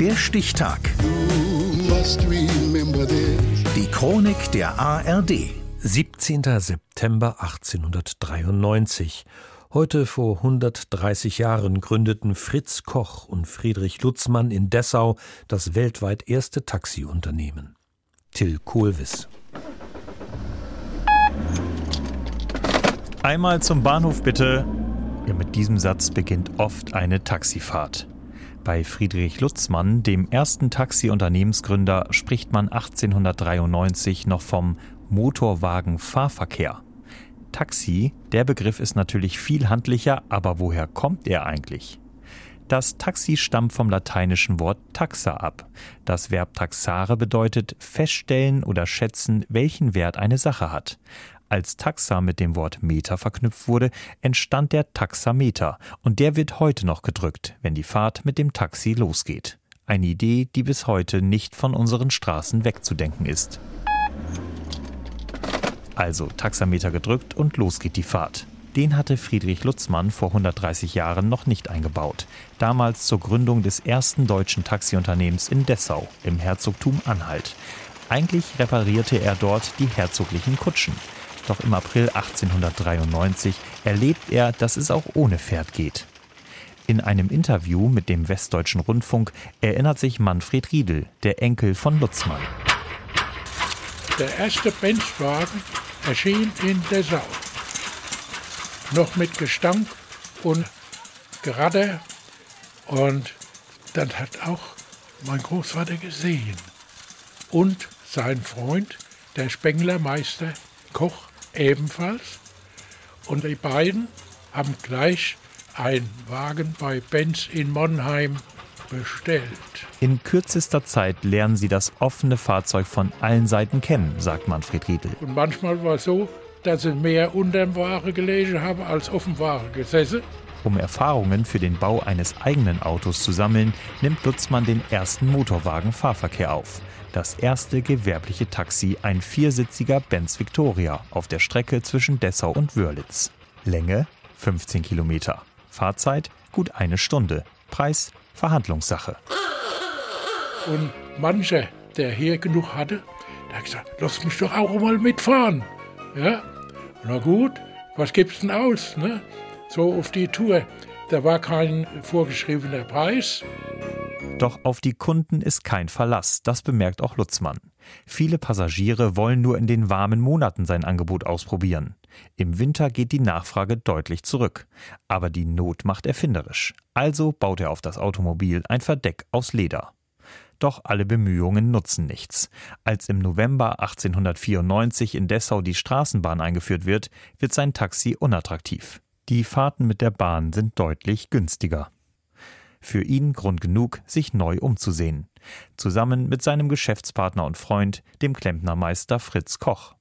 Der Stichtag. Die Chronik der ARD. 17. September 1893. Heute vor 130 Jahren gründeten Fritz Koch und Friedrich Lutzmann in Dessau das weltweit erste Taxiunternehmen. Till Kohlwiss. Einmal zum Bahnhof bitte. Ja, mit diesem Satz beginnt oft eine Taxifahrt. Bei Friedrich Lutzmann, dem ersten Taxiunternehmensgründer, spricht man 1893 noch vom Motorwagenfahrverkehr. Taxi, der Begriff ist natürlich viel handlicher, aber woher kommt er eigentlich? Das Taxi stammt vom lateinischen Wort taxa ab. Das Verb taxare bedeutet feststellen oder schätzen, welchen Wert eine Sache hat. Als Taxa mit dem Wort Meter verknüpft wurde, entstand der Taxameter und der wird heute noch gedrückt, wenn die Fahrt mit dem Taxi losgeht. Eine Idee, die bis heute nicht von unseren Straßen wegzudenken ist. Also Taxameter gedrückt und los geht die Fahrt. Den hatte Friedrich Lutzmann vor 130 Jahren noch nicht eingebaut. Damals zur Gründung des ersten deutschen Taxiunternehmens in Dessau im Herzogtum Anhalt. Eigentlich reparierte er dort die herzoglichen Kutschen. Doch im April 1893 erlebt er, dass es auch ohne Pferd geht. In einem Interview mit dem Westdeutschen Rundfunk erinnert sich Manfred Riedel, der Enkel von Lutzmann. Der erste Benchwagen erschien in Dessau. Noch mit Gestank und Geradder. Und dann hat auch mein Großvater gesehen. Und sein Freund, der Spenglermeister Koch, ebenfalls. Und die beiden haben gleich einen Wagen bei Benz in Monheim bestellt. In kürzester Zeit lernen sie das offene Fahrzeug von allen Seiten kennen, sagt Manfred Riedel. Und manchmal war es so, dass sie mehr unterm Ware gelegen haben als auf dem Ware gesessen. Um Erfahrungen für den Bau eines eigenen Autos zu sammeln, nimmt Lutzmann den ersten Motorwagen-Fahrverkehr auf das erste gewerbliche Taxi, ein viersitziger Benz Victoria auf der Strecke zwischen Dessau und Wörlitz. Länge 15 Kilometer. Fahrzeit gut eine Stunde. Preis Verhandlungssache. Und mancher, der hier genug hatte, der hat gesagt, lass mich doch auch mal mitfahren. Ja, na gut, was gibt's denn aus? Ne? So auf die Tour. Da war kein vorgeschriebener Preis. Doch auf die Kunden ist kein Verlass, das bemerkt auch Lutzmann. Viele Passagiere wollen nur in den warmen Monaten sein Angebot ausprobieren. Im Winter geht die Nachfrage deutlich zurück. Aber die Not macht erfinderisch. Also baut er auf das Automobil ein Verdeck aus Leder. Doch alle Bemühungen nutzen nichts. Als im November 1894 in Dessau die Straßenbahn eingeführt wird, wird sein Taxi unattraktiv. Die Fahrten mit der Bahn sind deutlich günstiger. Für ihn Grund genug, sich neu umzusehen. Zusammen mit seinem Geschäftspartner und Freund, dem Klempnermeister Fritz Koch.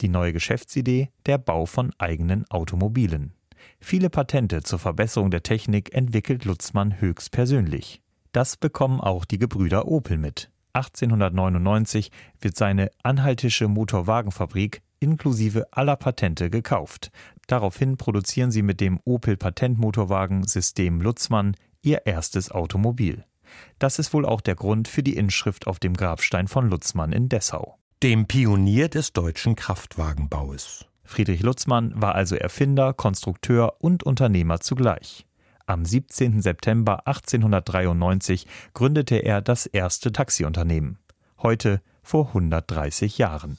Die neue Geschäftsidee, der Bau von eigenen Automobilen. Viele Patente zur Verbesserung der Technik entwickelt Lutzmann höchstpersönlich. Das bekommen auch die Gebrüder Opel mit. 1899 wird seine anhaltische Motorwagenfabrik inklusive aller Patente gekauft. Daraufhin produzieren sie mit dem Opel Patentmotorwagen System Lutzmann ihr erstes Automobil. Das ist wohl auch der Grund für die Inschrift auf dem Grabstein von Lutzmann in Dessau. Dem Pionier des deutschen Kraftwagenbaues. Friedrich Lutzmann war also Erfinder, Konstrukteur und Unternehmer zugleich. Am 17. September 1893 gründete er das erste Taxiunternehmen. Heute vor 130 Jahren.